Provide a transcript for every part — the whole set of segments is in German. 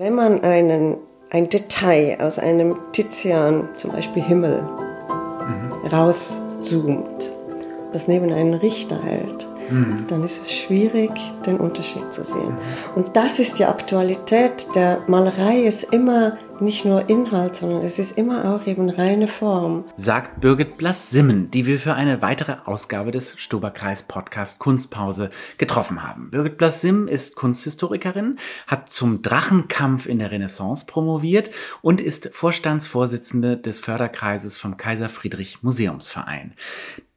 Wenn man einen, ein Detail aus einem Tizian, zum Beispiel Himmel, mhm. rauszoomt, das neben einen Richter hält, mhm. dann ist es schwierig, den Unterschied zu sehen. Mhm. Und das ist die Aktualität der Malerei, ist immer nicht nur Inhalt, sondern es ist immer auch eben reine Form. Sagt Birgit Blass-Simmen, die wir für eine weitere Ausgabe des Stoberkreis Podcast Kunstpause getroffen haben. Birgit Blass-Simmen ist Kunsthistorikerin, hat zum Drachenkampf in der Renaissance promoviert und ist Vorstandsvorsitzende des Förderkreises vom Kaiser Friedrich Museumsverein.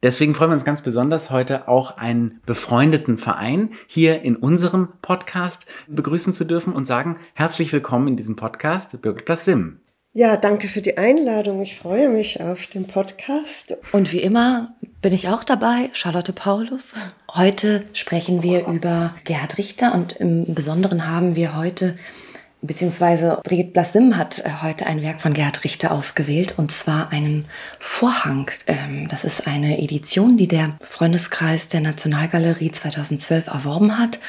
Deswegen freuen wir uns ganz besonders, heute auch einen befreundeten Verein hier in unserem Podcast begrüßen zu dürfen und sagen herzlich willkommen in diesem Podcast, Birgit Sim. Ja, danke für die Einladung. Ich freue mich auf den Podcast. Und wie immer bin ich auch dabei, Charlotte Paulus. Heute sprechen wir über Gerhard Richter und im Besonderen haben wir heute beziehungsweise Brigitte Blassim hat äh, heute ein Werk von Gerhard Richter ausgewählt und zwar einen Vorhang. Ähm, das ist eine Edition, die der Freundeskreis der Nationalgalerie 2012 erworben hat.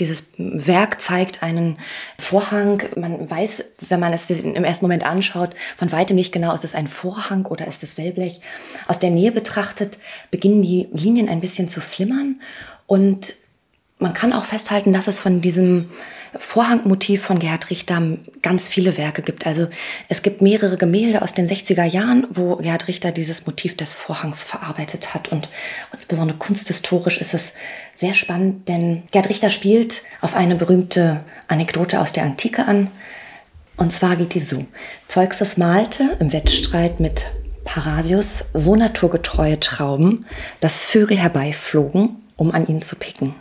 Dieses Werk zeigt einen Vorhang. Man weiß, wenn man es im ersten Moment anschaut, von weitem nicht genau, ist es ein Vorhang oder ist es Wellblech. Aus der Nähe betrachtet beginnen die Linien ein bisschen zu flimmern und man kann auch festhalten, dass es von diesem Vorhangmotiv von Gerhard Richter ganz viele Werke gibt. Also es gibt mehrere Gemälde aus den 60er Jahren, wo Gerhard Richter dieses Motiv des Vorhangs verarbeitet hat. Und insbesondere kunsthistorisch ist es sehr spannend, denn Gerhard Richter spielt auf eine berühmte Anekdote aus der Antike an. Und zwar geht die so. Zeuxes malte im Wettstreit mit Parasius so naturgetreue Trauben, dass Vögel herbeiflogen, um an ihn zu picken.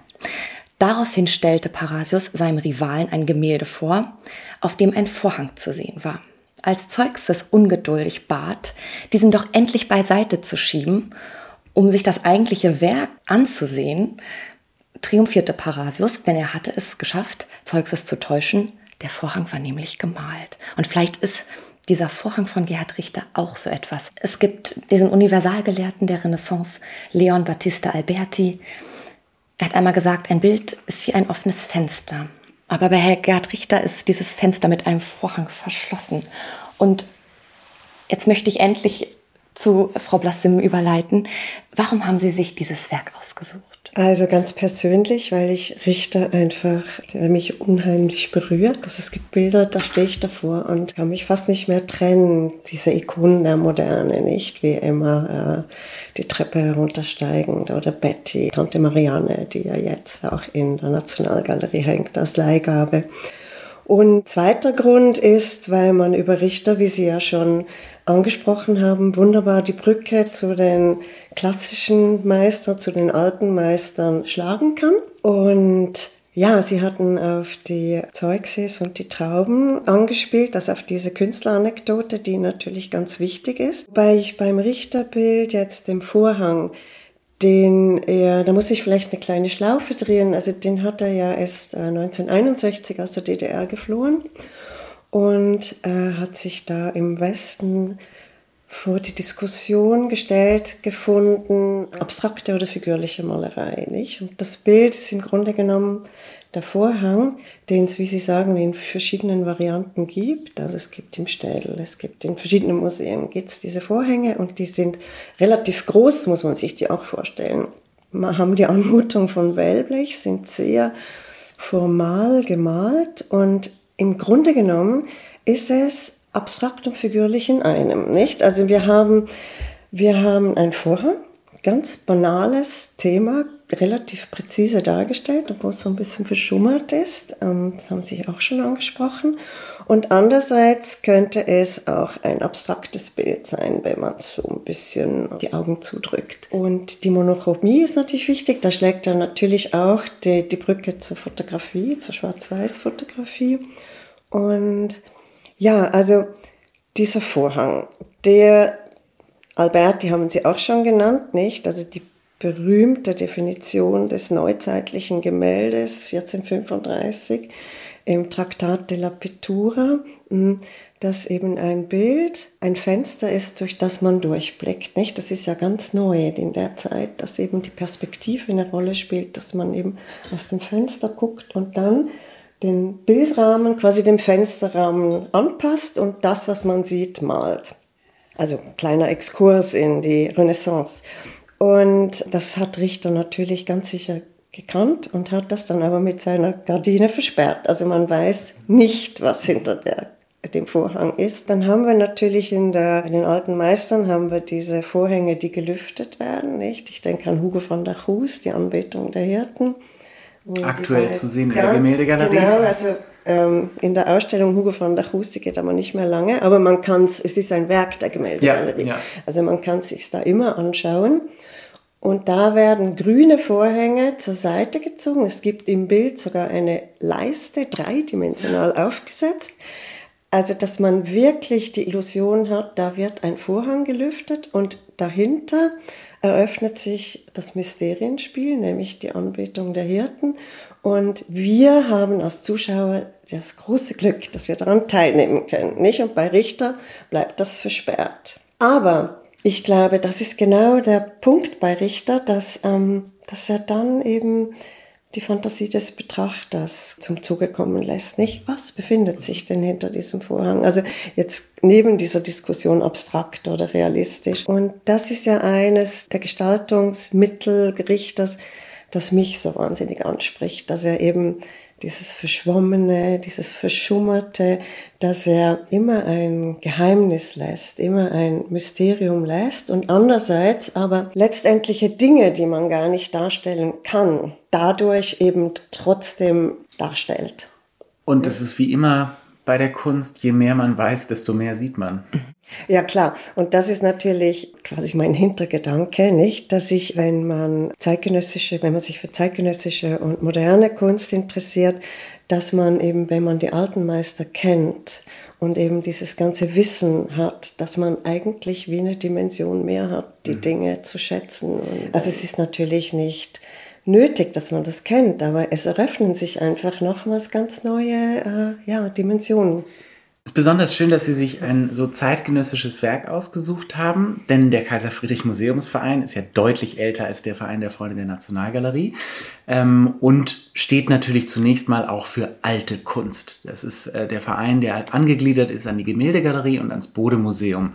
Daraufhin stellte Parasius seinem Rivalen ein Gemälde vor, auf dem ein Vorhang zu sehen war. Als Zeuxes ungeduldig bat, diesen doch endlich beiseite zu schieben, um sich das eigentliche Werk anzusehen, triumphierte Parasius, denn er hatte es geschafft, Zeuxes zu täuschen. Der Vorhang war nämlich gemalt. Und vielleicht ist dieser Vorhang von Gerhard Richter auch so etwas. Es gibt diesen Universalgelehrten der Renaissance, Leon Battista Alberti, er hat einmal gesagt, ein Bild ist wie ein offenes Fenster. Aber bei Herr Gerd Richter ist dieses Fenster mit einem Vorhang verschlossen. Und jetzt möchte ich endlich zu Frau Blassim überleiten. Warum haben Sie sich dieses Werk ausgesucht? Also ganz persönlich, weil ich Richter einfach, mich unheimlich berührt. Also es gibt Bilder, da stehe ich davor und kann mich fast nicht mehr trennen. Diese Ikonen der Moderne, nicht? Wie immer äh, die Treppe heruntersteigen oder Betty, Tante Marianne, die ja jetzt auch in der Nationalgalerie hängt als Leihgabe. Und zweiter Grund ist, weil man über Richter, wie Sie ja schon angesprochen haben, wunderbar die Brücke zu den klassischen Meistern, zu den alten Meistern schlagen kann. Und ja, sie hatten auf die Zeuxis und die Trauben angespielt, also auf diese Künstleranekdote, die natürlich ganz wichtig ist. Wobei ich beim Richterbild jetzt den Vorhang, den er, da muss ich vielleicht eine kleine Schlaufe drehen, also den hat er ja erst 1961 äh, aus der DDR geflohen und äh, hat sich da im Westen vor die Diskussion gestellt gefunden, abstrakte oder figürliche Malerei. Nicht? Und das Bild ist im Grunde genommen der Vorhang, den es, wie Sie sagen, in verschiedenen Varianten gibt. Also es gibt im Städel, es gibt in verschiedenen Museen gibt's diese Vorhänge und die sind relativ groß, muss man sich die auch vorstellen. Man haben die Anmutung von Wellblech, sind sehr formal gemalt und im Grunde genommen ist es abstrakt und figürlich in einem, nicht? Also wir haben, wir haben ein Vorhang, ganz banales Thema, relativ präzise dargestellt, obwohl es so ein bisschen verschummert ist. Ähm, das haben Sie auch schon angesprochen. Und andererseits könnte es auch ein abstraktes Bild sein, wenn man so ein bisschen die Augen zudrückt. Und die Monochromie ist natürlich wichtig. Da schlägt er natürlich auch die, die Brücke zur Fotografie, zur Schwarz-Weiß-Fotografie. Und ja, also dieser Vorhang, der Alberti haben Sie auch schon genannt, nicht? Also die berühmte Definition des neuzeitlichen Gemäldes 1435 im Traktat de la Pittura, hm, dass eben ein Bild ein Fenster ist, durch das man durchblickt. Nicht? Das ist ja ganz neu in der Zeit, dass eben die Perspektive eine Rolle spielt, dass man eben aus dem Fenster guckt und dann den Bildrahmen quasi dem Fensterrahmen anpasst und das, was man sieht, malt. Also kleiner Exkurs in die Renaissance. Und das hat Richter natürlich ganz sicher gekannt und hat das dann aber mit seiner Gardine versperrt. Also man weiß nicht, was hinter der, dem Vorhang ist. Dann haben wir natürlich in, der, in den alten Meistern haben wir diese Vorhänge, die gelüftet werden. Nicht? Ich denke an Hugo von der Chus, die Anbetung der Hirten. Aktuell zu sehen in der Gemäldegalerie. Genau, also ähm, in der Ausstellung Hugo von der Chus, die geht aber nicht mehr lange, aber man kann es, es ist ein Werk der Gemäldegalerie. Ja, ja. Also man kann es sich da immer anschauen. Und da werden grüne Vorhänge zur Seite gezogen. Es gibt im Bild sogar eine Leiste, dreidimensional aufgesetzt. Also, dass man wirklich die Illusion hat, da wird ein Vorhang gelüftet und dahinter eröffnet sich das Mysterienspiel, nämlich die Anbetung der Hirten. Und wir haben als Zuschauer das große Glück, dass wir daran teilnehmen können. Nicht? Und bei Richter bleibt das versperrt. Aber ich glaube, das ist genau der Punkt bei Richter, dass, ähm, dass er dann eben die Fantasie des Betrachters zum Zuge kommen lässt. Nicht? Was befindet sich denn hinter diesem Vorhang? Also jetzt neben dieser Diskussion abstrakt oder realistisch. Und das ist ja eines der Gestaltungsmittel Richters, das mich so wahnsinnig anspricht, dass er eben dieses Verschwommene, dieses Verschummerte, dass er immer ein Geheimnis lässt, immer ein Mysterium lässt und andererseits aber letztendliche Dinge, die man gar nicht darstellen kann, dadurch eben trotzdem darstellt. Und es ist wie immer bei der Kunst, je mehr man weiß, desto mehr sieht man. Ja, klar. Und das ist natürlich quasi mein Hintergedanke, nicht? Dass ich, wenn man zeitgenössische, wenn man sich für zeitgenössische und moderne Kunst interessiert, dass man eben, wenn man die alten Meister kennt und eben dieses ganze Wissen hat, dass man eigentlich wie eine Dimension mehr hat, die mhm. Dinge zu schätzen. also es ist natürlich nicht nötig, dass man das kennt, aber es eröffnen sich einfach nochmals ganz neue äh, ja, Dimensionen. Es ist besonders schön, dass Sie sich ein so zeitgenössisches Werk ausgesucht haben, denn der Kaiser Friedrich Museumsverein ist ja deutlich älter als der Verein der Freunde der Nationalgalerie ähm, und steht natürlich zunächst mal auch für alte Kunst. Das ist äh, der Verein, der angegliedert ist an die Gemäldegalerie und ans Bodemuseum.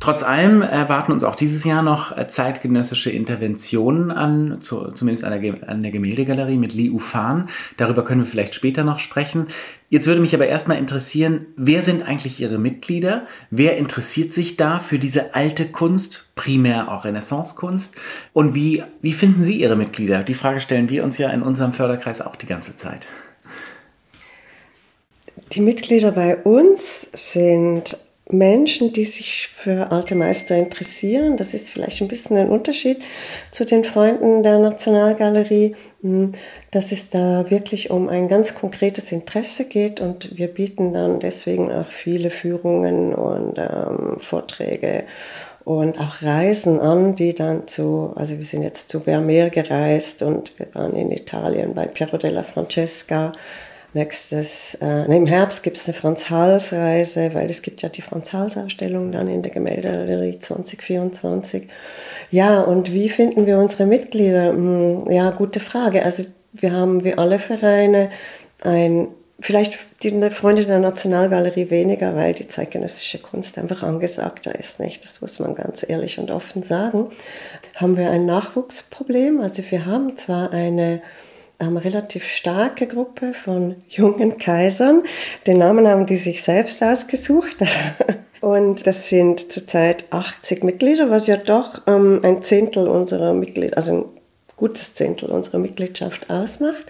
Trotz allem erwarten uns auch dieses Jahr noch äh, zeitgenössische Interventionen an, zu, zumindest an der, an der Gemäldegalerie mit Li Ufan. Darüber können wir vielleicht später noch sprechen. Jetzt würde mich aber erstmal interessieren, wer sind eigentlich Ihre Mitglieder? Wer interessiert sich da für diese alte Kunst, primär auch Renaissance-Kunst? Und wie, wie finden Sie Ihre Mitglieder? Die Frage stellen wir uns ja in unserem Förderkreis auch die ganze Zeit. Die Mitglieder bei uns sind Menschen, die sich für alte Meister interessieren. Das ist vielleicht ein bisschen ein Unterschied zu den Freunden der Nationalgalerie, hm, dass es da wirklich um ein ganz konkretes Interesse geht und wir bieten dann deswegen auch viele Führungen und ähm, Vorträge und auch Reisen an, die dann zu, also wir sind jetzt zu Vermeer gereist und wir waren in Italien bei Piero della Francesca Nächstes, äh, im Herbst gibt es eine Franz-Hals-Reise, weil es gibt ja die Franz-Hals-Ausstellung dann in der Gemäldegalerie 2024. Ja, und wie finden wir unsere Mitglieder? Hm, ja, gute Frage. Also wir haben wie alle Vereine ein, vielleicht die Freunde der Nationalgalerie weniger, weil die zeitgenössische Kunst einfach angesagter ist, nicht? Das muss man ganz ehrlich und offen sagen. Haben wir ein Nachwuchsproblem? Also wir haben zwar eine eine relativ starke Gruppe von jungen Kaisern. Den Namen haben die sich selbst ausgesucht. Und das sind zurzeit 80 Mitglieder, was ja doch ähm, ein Zehntel unserer Mitglieder, also ein gutes Zehntel unserer Mitgliedschaft ausmacht.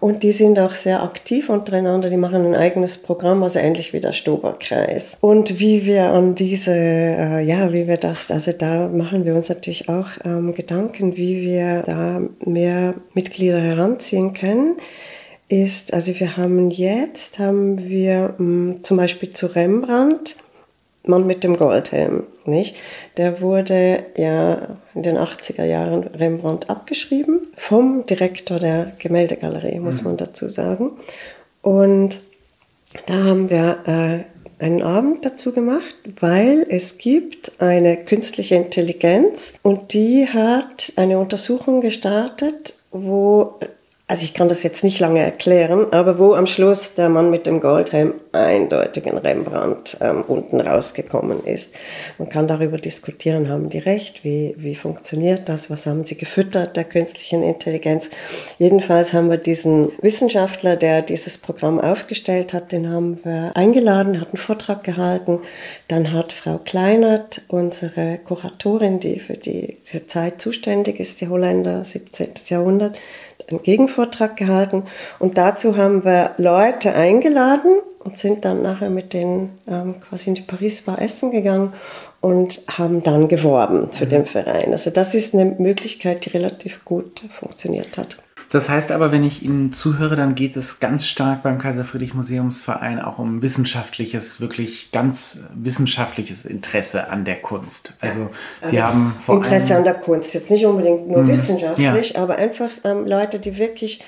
Und die sind auch sehr aktiv untereinander. Die machen ein eigenes Programm, also ähnlich wie der Stoberkreis. Und wie wir an diese, äh, ja, wie wir das, also da machen wir uns natürlich auch ähm, Gedanken, wie wir da mehr Mitglieder heranziehen können ist, also wir haben jetzt, haben wir mh, hm, zum Beispiel zu Rembrandt, Mann mit dem Goldhelm, nicht? Der wurde ja in den 80er Jahren Rembrandt abgeschrieben vom Direktor der Gemäldegalerie, muss mhm. man dazu sagen. Und da haben wir äh, einen Abend dazu gemacht, weil es gibt eine künstliche Intelligenz und die hat eine Untersuchung gestartet, wo also ich kann das jetzt nicht lange erklären, aber wo am Schluss der Mann mit dem Goldhelm eindeutig ein Rembrandt ähm, unten rausgekommen ist. Man kann darüber diskutieren, haben die recht, wie, wie funktioniert das, was haben sie gefüttert der künstlichen Intelligenz. Jedenfalls haben wir diesen Wissenschaftler, der dieses Programm aufgestellt hat, den haben wir eingeladen, hat einen Vortrag gehalten. Dann hat Frau Kleinert, unsere Kuratorin, die für die, diese Zeit zuständig ist, die Holländer, 17. Jahrhundert, einen Gegenvortrag gehalten und dazu haben wir Leute eingeladen und sind dann nachher mit denen ähm, quasi in die Paris Bar essen gegangen und haben dann geworben für mhm. den Verein. Also das ist eine Möglichkeit, die relativ gut funktioniert hat. Das heißt aber, wenn ich Ihnen zuhöre, dann geht es ganz stark beim Kaiser Friedrich Museumsverein auch um wissenschaftliches, wirklich ganz wissenschaftliches Interesse an der Kunst. Also, also Sie haben vor Interesse an der Kunst, jetzt nicht unbedingt nur mh, wissenschaftlich, ja. aber einfach ähm, Leute, die wirklich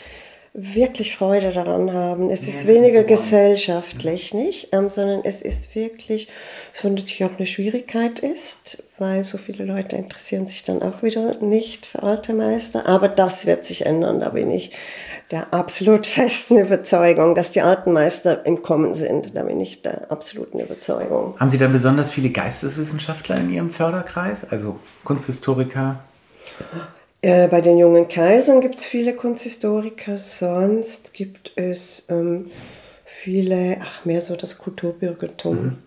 wirklich Freude daran haben. Es ja, ist weniger ist gesellschaftlich, nicht, ähm, sondern es ist wirklich, was natürlich auch eine Schwierigkeit ist, weil so viele Leute interessieren sich dann auch wieder nicht für alte Meister. Aber das wird sich ändern, da bin ich der absolut festen Überzeugung, dass die alten Meister im Kommen sind. Da bin ich der absoluten Überzeugung. Haben Sie da besonders viele Geisteswissenschaftler in Ihrem Förderkreis, also Kunsthistoriker? Äh, bei den jungen Kaisern gibt es viele Kunsthistoriker, sonst gibt es ähm, viele, ach, mehr so das Kulturbürgertum. Mhm.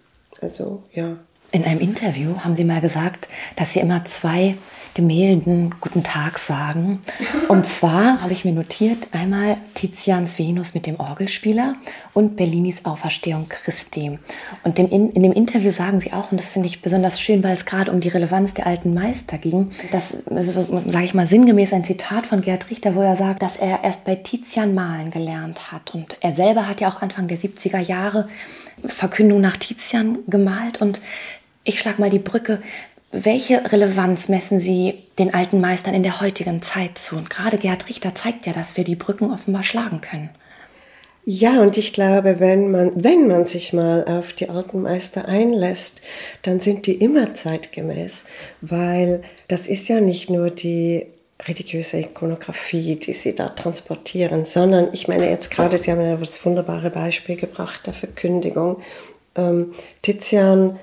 Also, ja. In einem Interview haben Sie mal gesagt, dass Sie immer zwei Gemälden Guten Tag sagen. Und zwar habe ich mir notiert einmal Tizians Venus mit dem Orgelspieler und Bellinis Auferstehung Christi. Und in, in dem Interview sagen sie auch, und das finde ich besonders schön, weil es gerade um die Relevanz der alten Meister ging, das sage ich mal sinngemäß ein Zitat von Gerd Richter, wo er sagt, dass er erst bei Tizian malen gelernt hat. Und er selber hat ja auch Anfang der 70er Jahre Verkündung nach Tizian gemalt und ich schlage mal die Brücke. Welche Relevanz messen Sie den alten Meistern in der heutigen Zeit zu? Und gerade Gerhard Richter zeigt ja, dass wir die Brücken offenbar schlagen können. Ja, und ich glaube, wenn man, wenn man sich mal auf die alten Meister einlässt, dann sind die immer zeitgemäß, weil das ist ja nicht nur die religiöse Ikonografie, die sie da transportieren, sondern ich meine jetzt gerade, Sie haben ja das wunderbare Beispiel gebracht der Verkündigung. Ähm, Tizian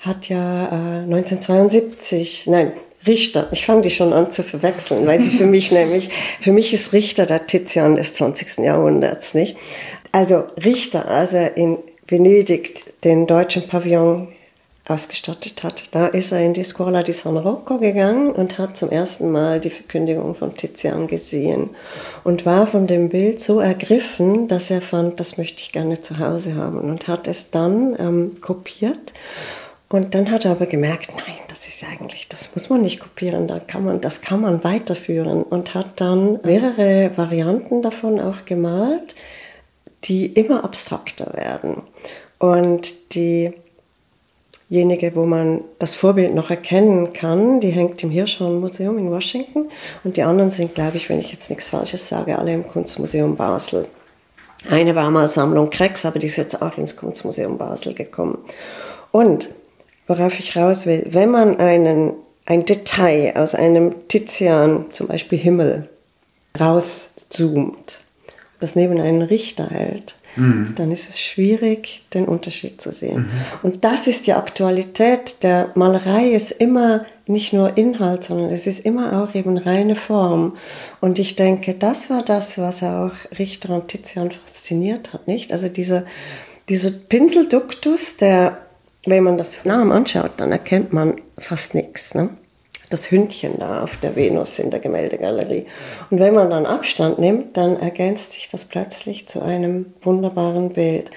hat ja äh, 1972, nein, Richter, ich fange die schon an zu verwechseln, weil sie für mich nämlich, für mich ist Richter der Tizian des 20. Jahrhunderts, nicht? Also Richter, als er in Venedig den deutschen Pavillon ausgestattet hat, da ist er in die Scuola di San Rocco gegangen und hat zum ersten Mal die Verkündigung von Tizian gesehen und war von dem Bild so ergriffen, dass er fand, das möchte ich gerne zu Hause haben und hat es dann ähm, kopiert und dann hat er aber gemerkt, nein, das ist eigentlich, das muss man nicht kopieren, da kann man, das kann man weiterführen und hat dann mehrere Varianten davon auch gemalt, die immer abstrakter werden. Und diejenige, wo man das Vorbild noch erkennen kann, die hängt im Hirschhorn Museum in Washington und die anderen sind, glaube ich, wenn ich jetzt nichts Falsches sage, alle im Kunstmuseum Basel. Eine war mal Sammlung Krex, aber die ist jetzt auch ins Kunstmuseum Basel gekommen. Und worauf ich raus will, wenn man einen, ein Detail aus einem Tizian, zum Beispiel Himmel, rauszoomt, das neben einen Richter hält, mhm. dann ist es schwierig, den Unterschied zu sehen. Mhm. Und das ist die Aktualität der Malerei, ist immer nicht nur Inhalt, sondern es ist immer auch eben reine Form. Und ich denke, das war das, was auch Richter und Tizian fasziniert hat, nicht? Also dieser, dieser Pinselduktus, der wenn man das Namen anschaut, dann erkennt man fast nichts. Ne? Das Hündchen da auf der Venus in der Gemäldegalerie. Und wenn man dann Abstand nimmt, dann ergänzt sich das plötzlich zu einem wunderbaren Bild.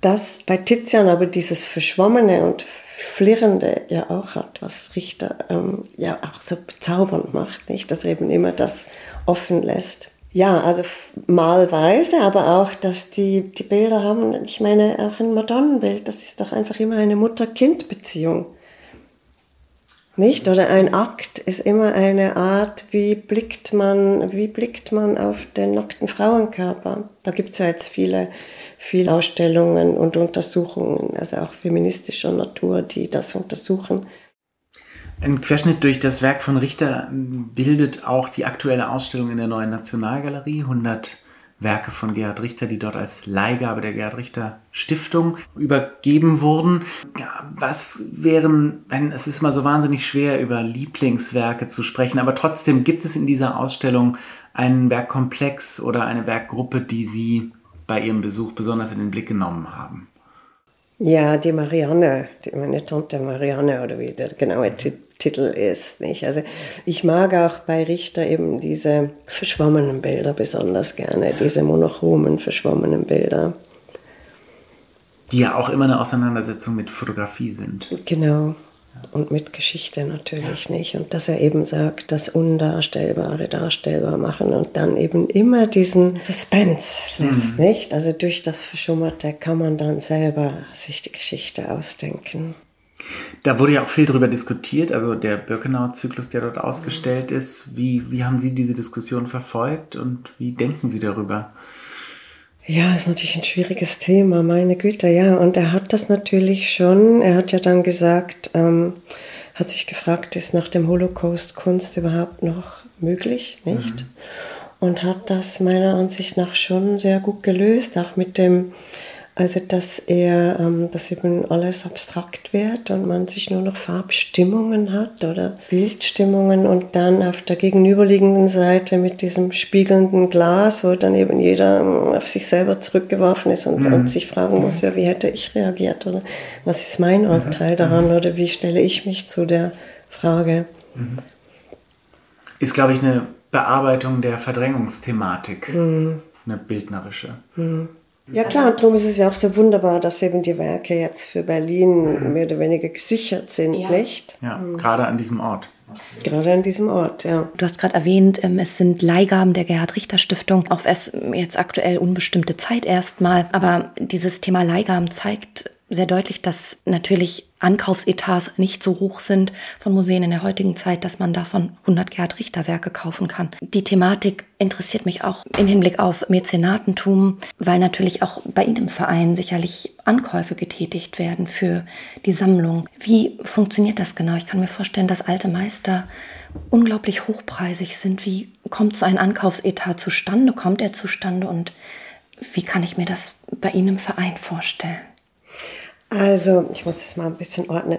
Das bei Tizian aber dieses Verschwommene und Flirrende ja auch hat, was Richter ähm, ja auch so bezaubernd macht, nicht? Dass er eben immer das offen lässt. Ja, also malweise, aber auch, dass die, die Bilder haben, ich meine, auch ein Madonnenbild, das ist doch einfach immer eine Mutter-Kind-Beziehung. Nicht? Oder ein Akt ist immer eine Art, wie blickt man, wie blickt man auf den nackten Frauenkörper. Da gibt es ja jetzt viele, viele Ausstellungen und Untersuchungen, also auch feministischer Natur, die das untersuchen. Ein Querschnitt durch das Werk von Richter bildet auch die aktuelle Ausstellung in der neuen Nationalgalerie. 100 Werke von Gerhard Richter, die dort als Leihgabe der Gerhard Richter Stiftung übergeben wurden. Was wären, es ist mal so wahnsinnig schwer, über Lieblingswerke zu sprechen, aber trotzdem gibt es in dieser Ausstellung einen Werkkomplex oder eine Werkgruppe, die Sie bei Ihrem Besuch besonders in den Blick genommen haben? Ja, die Marianne, die, meine Tante Marianne oder wie der genaue Titel ist. Nicht? Also ich mag auch bei Richter eben diese verschwommenen Bilder besonders gerne, diese monochromen verschwommenen Bilder. Die ja auch immer eine Auseinandersetzung mit Fotografie sind. Genau. Und mit Geschichte natürlich nicht. Und dass er eben sagt, das Undarstellbare darstellbar machen und dann eben immer diesen Suspense lässt, mhm. nicht? Also durch das Verschummerte kann man dann selber sich die Geschichte ausdenken. Da wurde ja auch viel darüber diskutiert, also der Birkenau-Zyklus, der dort ausgestellt ist. Wie, wie haben Sie diese Diskussion verfolgt und wie denken Sie darüber? Ja, ist natürlich ein schwieriges Thema, meine Güte, ja. Und er hat das natürlich schon, er hat ja dann gesagt, ähm, hat sich gefragt, ist nach dem Holocaust Kunst überhaupt noch möglich, nicht? Mhm. Und hat das meiner Ansicht nach schon sehr gut gelöst, auch mit dem also dass er, ähm, dass eben alles abstrakt wird und man sich nur noch Farbstimmungen hat oder Bildstimmungen und dann auf der gegenüberliegenden Seite mit diesem spiegelnden Glas, wo dann eben jeder ähm, auf sich selber zurückgeworfen ist und, mhm. und sich fragen muss, ja, wie hätte ich reagiert oder was ist mein mhm. Anteil daran mhm. oder wie stelle ich mich zu der Frage. Mhm. Ist, glaube ich, eine Bearbeitung der Verdrängungsthematik, mhm. eine bildnerische. Ja klar, und darum ist es ja auch so wunderbar, dass eben die Werke jetzt für Berlin mhm. mehr oder weniger gesichert sind, ja. nicht? Ja, mhm. gerade an diesem Ort. Gerade an diesem Ort, ja. Du hast gerade erwähnt, ähm, es sind Leihgaben der Gerhard Richter Stiftung, auf es jetzt aktuell unbestimmte Zeit erstmal. Aber dieses Thema Leihgaben zeigt sehr deutlich, dass natürlich Ankaufsetats nicht so hoch sind von Museen in der heutigen Zeit, dass man davon 100 Gerhard Richter Werke kaufen kann. Die Thematik interessiert mich auch im Hinblick auf Mäzenatentum, weil natürlich auch bei Ihnen im Verein sicherlich Ankäufe getätigt werden für die Sammlung. Wie funktioniert das genau? Ich kann mir vorstellen, dass alte Meister unglaublich hochpreisig sind. Wie kommt so ein Ankaufsetat zustande? Kommt er zustande und wie kann ich mir das bei Ihnen im Verein vorstellen? Also, ich muss es mal ein bisschen ordnen.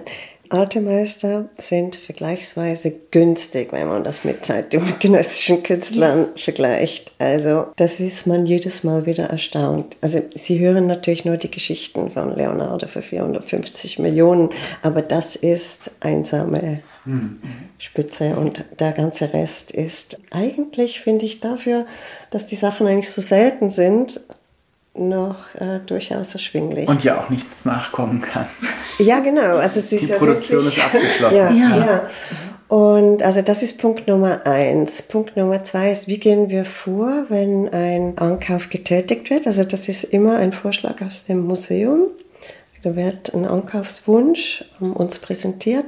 Alte Meister sind vergleichsweise günstig, wenn man das mit zeitgenössischen Künstlern ja. vergleicht. Also, das ist man jedes Mal wieder erstaunt. Also, Sie hören natürlich nur die Geschichten von Leonardo für 450 Millionen, aber das ist einsame. Spitze und der ganze Rest ist eigentlich, finde ich, dafür, dass die Sachen eigentlich so selten sind, noch äh, durchaus erschwinglich. Und ja auch nichts nachkommen kann. Ja, genau. Also es ist Die ja Produktion wirklich, ist abgeschlossen. Ja, ja. ja. Und also das ist Punkt Nummer eins. Punkt Nummer zwei ist, wie gehen wir vor, wenn ein Ankauf getätigt wird? Also das ist immer ein Vorschlag aus dem Museum. Da wird ein Ankaufswunsch uns präsentiert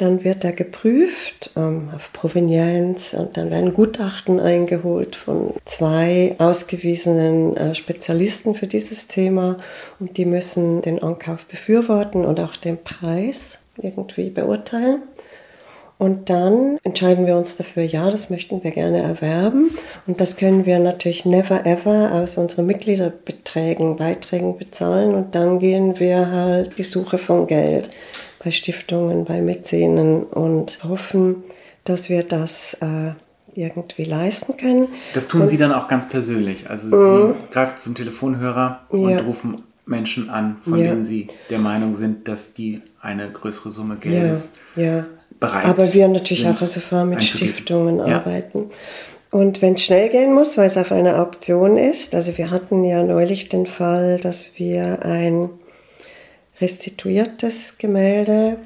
dann wird er geprüft ähm, auf Provenienz und dann werden Gutachten eingeholt von zwei ausgewiesenen äh, Spezialisten für dieses Thema und die müssen den Ankauf befürworten und auch den Preis irgendwie beurteilen. Und dann entscheiden wir uns dafür, ja, das möchten wir gerne erwerben. Und das können wir natürlich never ever aus unseren Mitgliederbeträgen, Beiträgen bezahlen. Und dann gehen wir halt die Suche von Geld bei Stiftungen, bei Mäzenen und hoffen, dass wir das äh, irgendwie leisten können. Das tun und, Sie dann auch ganz persönlich. Also mhm. Sie greifen zum Telefonhörer und ja. rufen Menschen an, von ja. denen Sie der Meinung sind, dass die eine größere Summe Geldes ja. Bereit Aber wir natürlich auch also vor mit Stiftungen arbeiten. Und wenn es schnell gehen muss, weil es auf einer Auktion ist, also wir hatten ja neulich den Fall, dass wir ein restituiertes Gemälde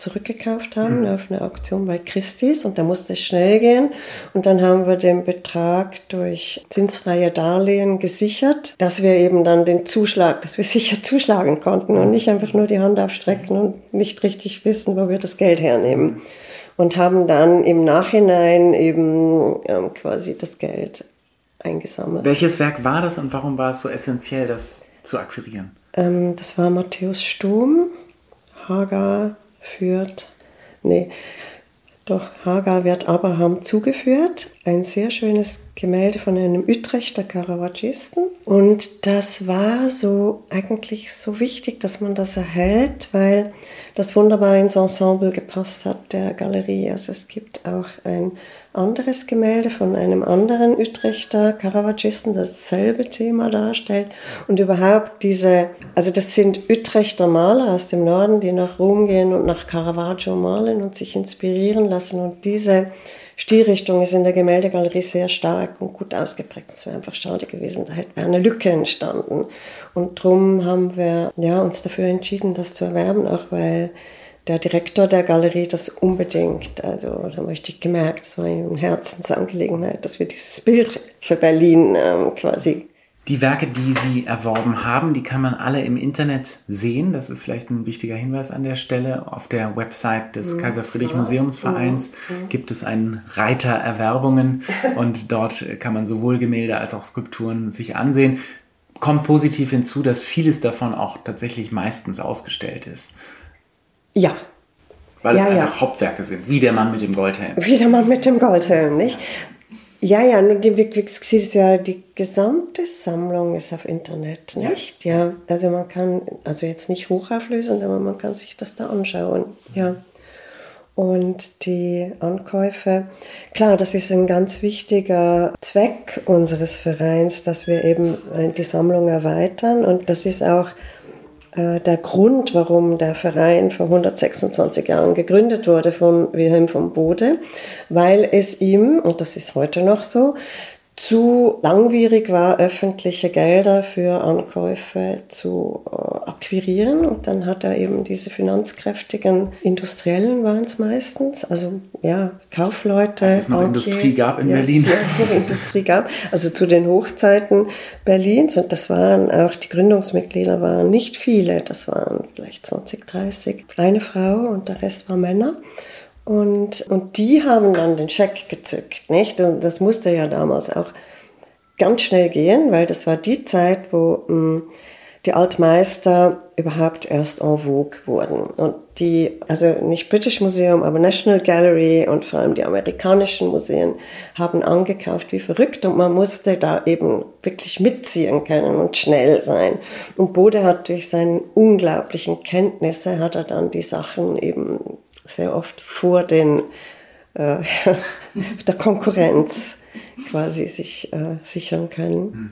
zurückgekauft haben mhm. auf eine Auktion bei Christie's und da musste es schnell gehen und dann haben wir den Betrag durch zinsfreie Darlehen gesichert, dass wir eben dann den Zuschlag, dass wir sicher zuschlagen konnten und nicht einfach nur die Hand aufstrecken und nicht richtig wissen, wo wir das Geld hernehmen und haben dann im Nachhinein eben ähm, quasi das Geld eingesammelt. Welches Werk war das und warum war es so essentiell, das zu akquirieren? Ähm, das war Matthäus Sturm, Hagar führt, nee, Durch Hagar wird Abraham zugeführt. Ein sehr schönes Gemälde von einem Utrechter Caravagisten. Und das war so eigentlich so wichtig, dass man das erhält, weil das wunderbar ins Ensemble gepasst hat der Galerie. Also es gibt auch ein anderes Gemälde von einem anderen Utrechter das dasselbe Thema darstellt. Und überhaupt diese, also das sind Utrechter Maler aus dem Norden, die nach Rom gehen und nach Caravaggio malen und sich inspirieren lassen. Und diese Stilrichtung ist in der Gemäldegalerie sehr stark und gut ausgeprägt. Es wäre einfach schade gewesen, da hätte eine Lücke entstanden. Und darum haben wir ja, uns dafür entschieden, das zu erwerben, auch weil der Direktor der Galerie das unbedingt, also da möchte ich gemerkt, es war eine Herzensangelegenheit, dass wir dieses Bild für Berlin ähm, quasi die Werke, die Sie erworben haben, die kann man alle im Internet sehen. Das ist vielleicht ein wichtiger Hinweis an der Stelle. Auf der Website des mhm. Kaiser Friedrich Museumsvereins mhm. gibt es einen Reiter Erwerbungen und dort kann man sowohl Gemälde als auch Skulpturen sich ansehen. Kommt positiv hinzu, dass vieles davon auch tatsächlich meistens ausgestellt ist. Ja. Weil ja, es einfach ja. Hauptwerke sind, wie der Mann mit dem Goldhelm. Wie der Mann mit dem Goldhelm, nicht? Ja, ja, die, ja, die gesamte Sammlung ist auf Internet, nicht? Ja. also man kann, also jetzt nicht hochauflösend, aber man kann sich das da anschauen, ja. Und die Ankäufe, klar, das ist ein ganz wichtiger Zweck unseres Vereins, dass wir eben die Sammlung erweitern und das ist auch äh, der Grund, warum der Verein vor 126 Jahren gegründet wurde von Wilhelm von Bode, weil es ihm, und das ist heute noch so, zu langwierig war, öffentliche Gelder für Ankäufe zu äh, akquirieren. Und dann hat er eben diese finanzkräftigen Industriellen waren es meistens, also ja, Kaufleute. Als es noch Bankiers, Industrie gab in yes, Berlin. Ja, es noch Industrie gab, also zu den Hochzeiten Berlins. Und das waren auch, die Gründungsmitglieder waren nicht viele, das waren vielleicht 20, 30. Eine Frau und der Rest war Männer. Und, und die haben dann den Scheck gezückt, nicht? Und das musste ja damals auch ganz schnell gehen, weil das war die Zeit, wo mh, hm, die Altmeister überhaupt erst en vogue wurden. Und die, also nicht British Museum, aber National Gallery und vor allem die amerikanischen Museen haben angekauft wie verrückt und man musste da eben wirklich mitziehen können und schnell sein. Und Bode hat durch seine unglaublichen Kenntnisse, hat er dann die Sachen eben sehr oft vor den, äh, der Konkurrenz quasi sich äh, sichern können. Hm.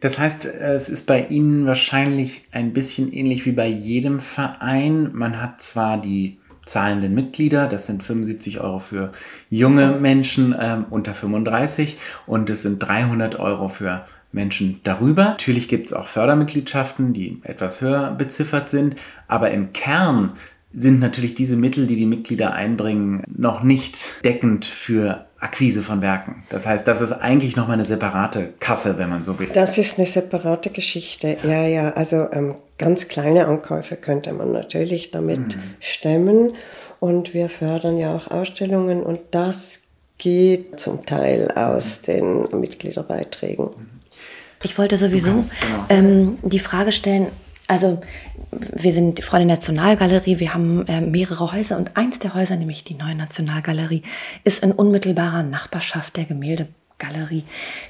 Das heißt, es ist bei Ihnen wahrscheinlich ein bisschen ähnlich wie bei jedem Verein. Man hat zwar die zahlenden Mitglieder, das sind 75 Euro für junge Menschen ähm, unter 35 und es sind 300 Euro für Menschen darüber. Natürlich gibt es auch Fördermitgliedschaften, die etwas höher beziffert sind, aber im Kern sind natürlich diese Mittel, die die Mitglieder einbringen, noch nicht deckend für Akquise von Werken. Das heißt, das ist eigentlich nochmal eine separate Kasse, wenn man so will. Das ist eine separate Geschichte. Ja, ja. Also ähm, ganz kleine Ankäufe könnte man natürlich damit mhm. stemmen. Und wir fördern ja auch Ausstellungen und das geht zum Teil aus den Mitgliederbeiträgen. Ich wollte sowieso genau. ähm, die Frage stellen, also wir sind die Freunde Nationalgalerie, wir haben äh, mehrere Häuser und eins der Häuser, nämlich die neue Nationalgalerie, ist in unmittelbarer Nachbarschaft der Gemäldegalerie.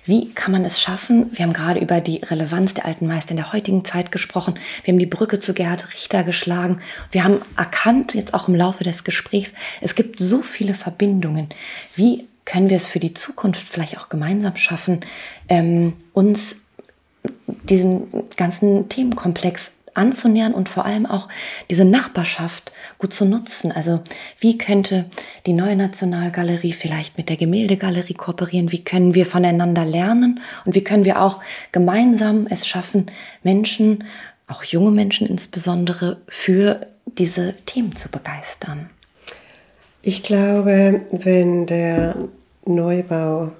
Wie kann man es schaffen? Wir haben gerade über die Relevanz der alten Meister in der heutigen Zeit gesprochen. Wir haben die Brücke zu Gerhard Richter geschlagen. Wir haben erkannt, jetzt auch im Laufe des Gesprächs, es gibt so viele Verbindungen. Wie können wir es für die Zukunft vielleicht auch gemeinsam schaffen, ähm, uns diesen ganzen Themenkomplex anzunähern und vor allem auch diese Nachbarschaft gut zu nutzen. Also wie könnte die neue Nationalgalerie vielleicht mit der Gemäldegalerie kooperieren? Wie können wir voneinander lernen? Und wie können wir auch gemeinsam es schaffen, Menschen, auch junge Menschen insbesondere, für diese Themen zu begeistern? Ich glaube, wenn der Neubau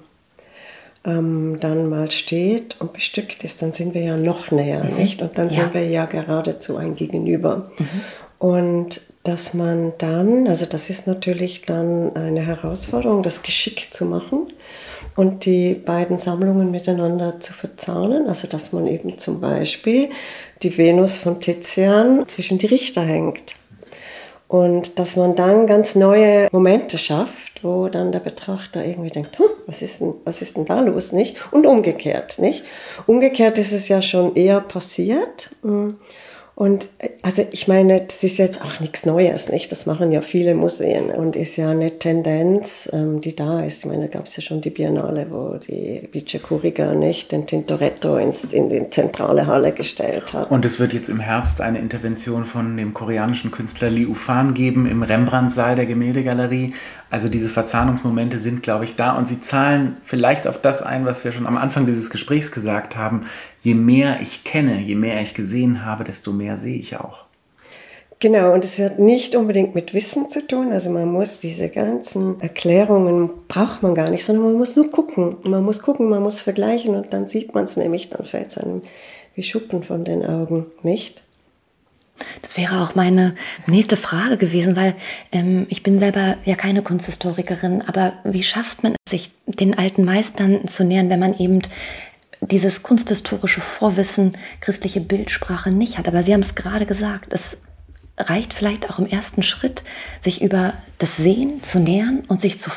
ähm, dann mal steht und bestückt ist, dann sind wir ja noch näher, mhm. nicht? Und dann ja. sind wir ja geradezu ein Gegenüber. Mhm. Und dass man dann, also das ist natürlich dann eine Herausforderung, das geschickt zu machen und die beiden Sammlungen miteinander zu verzahnen. Also dass man eben zum Beispiel die Venus von Tizian zwischen die Richter hängt Und dass man dann ganz neue Momente schafft, wo dann der Betrachter irgendwie denkt, huh, was ist denn, was ist denn da los, nicht? Und umgekehrt, nicht? Umgekehrt ist es ja schon eher passiert. Hm. Und also ich meine, das ist jetzt auch nichts Neues, nicht? Das machen ja viele Museen und ist ja eine Tendenz, ähm, die da ist. Ich meine, da gab es ja schon die Biennale, wo die Vice Kuriga nicht den Tintoretto ins, in die zentrale Halle gestellt hat. Und es wird jetzt im Herbst eine Intervention von dem koreanischen Künstler Liu Fan geben im Rembrandt-Saal der Gemäldegalerie. Also diese Verzahnungsmomente sind, glaube ich, da und sie zahlen vielleicht auf das ein, was wir schon am Anfang dieses Gesprächs gesagt haben. Je mehr ich kenne, je mehr ich gesehen habe, desto mehr sehe ich auch. Genau, und es hat nicht unbedingt mit Wissen zu tun. Also man muss diese ganzen Erklärungen, braucht man gar nicht, sondern man muss nur gucken. Man muss gucken, man muss vergleichen und dann sieht man es nämlich, dann fällt es einem wie Schuppen von den Augen, nicht? Das wäre auch meine nächste Frage gewesen, weil ähm, ich bin selber ja keine Kunsthistorikerin, aber wie schafft man es, sich den alten Meistern zu nähern, wenn man eben dieses kunsthistorische Vorwissen, christliche Bildsprache nicht hat? Aber Sie haben es gerade gesagt, es reicht vielleicht auch im ersten Schritt, sich über das Sehen zu nähern und sich zu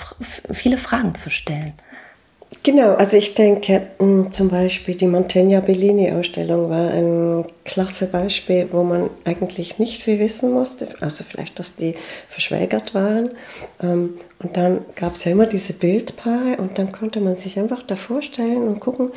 viele Fragen zu stellen. Genau, also ich denke hm, zum Beispiel die Mantegna Bellini Ausstellung war ein klasse Beispiel, wo man eigentlich nicht viel wissen musste, also vielleicht, dass die verschwägert waren. Ähm, und dann gab es ja immer diese Bildpaare und dann konnte man sich einfach da vorstellen und gucken,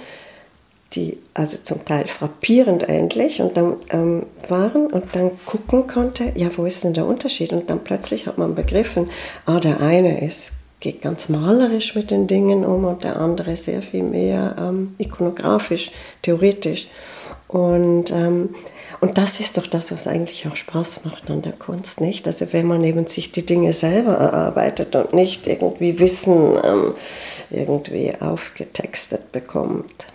die also zum Teil frappierend eigentlich und dann ähm, waren und dann gucken konnte, ja, wo ist denn der Unterschied? Und dann plötzlich hat man begriffen, ah, der eine ist geht ganz malerisch mit den Dingen um und der andere sehr viel mehr ähm, ikonografisch, theoretisch. Und, ähm, und das ist doch das, was eigentlich auch Spaß macht an der Kunst, nicht? Also wenn man eben sich die Dinge selber erarbeitet und nicht irgendwie Wissen ähm, irgendwie aufgetextet bekommt.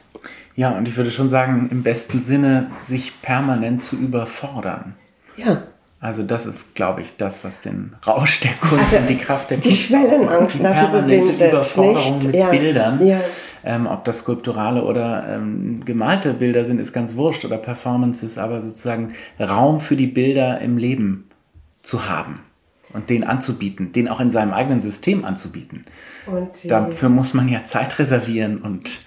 Ja, und ich würde schon sagen, im besten Sinne, sich permanent zu überfordern. Ja. Also das ist, glaube ich, das, was den Rausch der Kunst also und die Kraft der die Kunst... Die Schwellenangst darüber überwindet, Überforderung nicht? mit ja. Bildern. Ja. Ähm, ob das skulpturale oder ähm, gemalte Bilder sind, ist ganz wurscht oder Performances, aber sozusagen Raum für die Bilder im Leben zu haben und den anzubieten, den auch in seinem eigenen System anzubieten. Und Dafür muss man ja Zeit reservieren und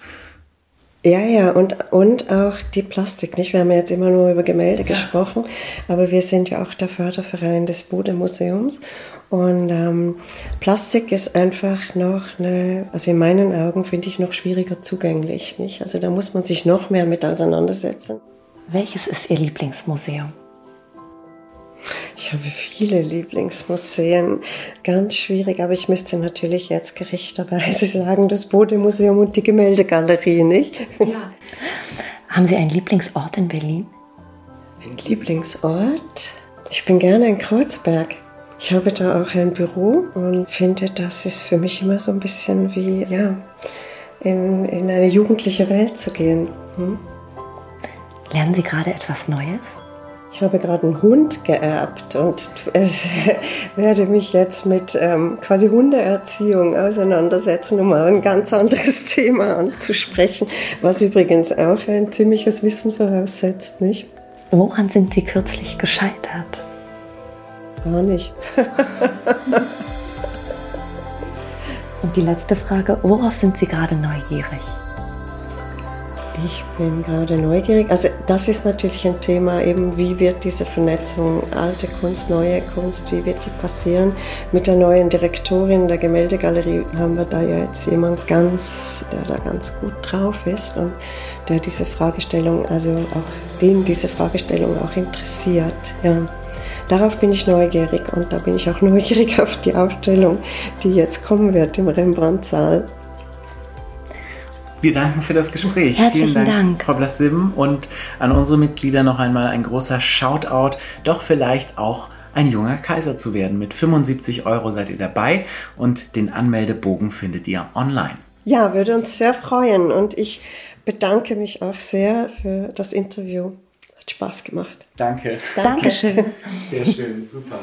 ja, ja, und, und auch die Plastik, nicht? Wir haben ja jetzt immer nur über Gemälde ja. gesprochen, aber wir sind ja auch der Förderverein des Bode-Museums. Und ähm, Plastik ist einfach noch eine, also in meinen Augen finde ich noch schwieriger zugänglich, nicht? Also da muss man sich noch mehr mit auseinandersetzen. Welches ist Ihr Lieblingsmuseum? Ich habe viele Lieblingsmuseen, ganz schwierig, aber ich müsste natürlich jetzt gerechterweise sagen, das Bode-Museum und die Gemäldegalerie, nicht? Ja. Haben Sie einen Lieblingsort in Berlin? Ein Lieblingsort? Ich bin gerne in Kreuzberg. Ich habe da auch ein Büro und finde, das ist für mich immer so ein bisschen wie, ja, in, in eine jugendliche Welt zu gehen. Hm? Lernen Sie gerade etwas Neues? Ich habe gerade einen Hund geerbt und werde mich jetzt mit ähm, quasi Hundeerziehung auseinandersetzen, um ein ganz anderes Thema anzusprechen, was übrigens auch ein ziemliches Wissen voraussetzt, nicht? Woran sind Sie kürzlich gescheitert? Gar nicht. und die letzte Frage, worauf sind Sie gerade neugierig? Ich bin gerade neugierig. Also das ist natürlich ein Thema, eben wie wird diese Vernetzung alte Kunst, neue Kunst, wie wird die passieren? Mit der neuen Direktorin der Gemäldegalerie haben wir da ja jetzt jemand ganz, der da ganz gut drauf ist und der diese Fragestellung, also auch den diese Fragestellung auch interessiert. Ja. Darauf bin ich neugierig und da bin ich auch neugierig auf die Ausstellung, die jetzt kommen wird im Rembrandt-Saal. Wir danken für das Gespräch. Herzlichen Vielen Dank, Dank. Frau Blassim. Und an unsere Mitglieder noch einmal ein großer Shoutout. Doch vielleicht auch ein junger Kaiser zu werden. Mit 75 Euro seid ihr dabei und den Anmeldebogen findet ihr online. Ja, würde uns sehr freuen und ich bedanke mich auch sehr für das Interview. Hat Spaß gemacht. Danke. Danke. Dankeschön. Sehr schön, super.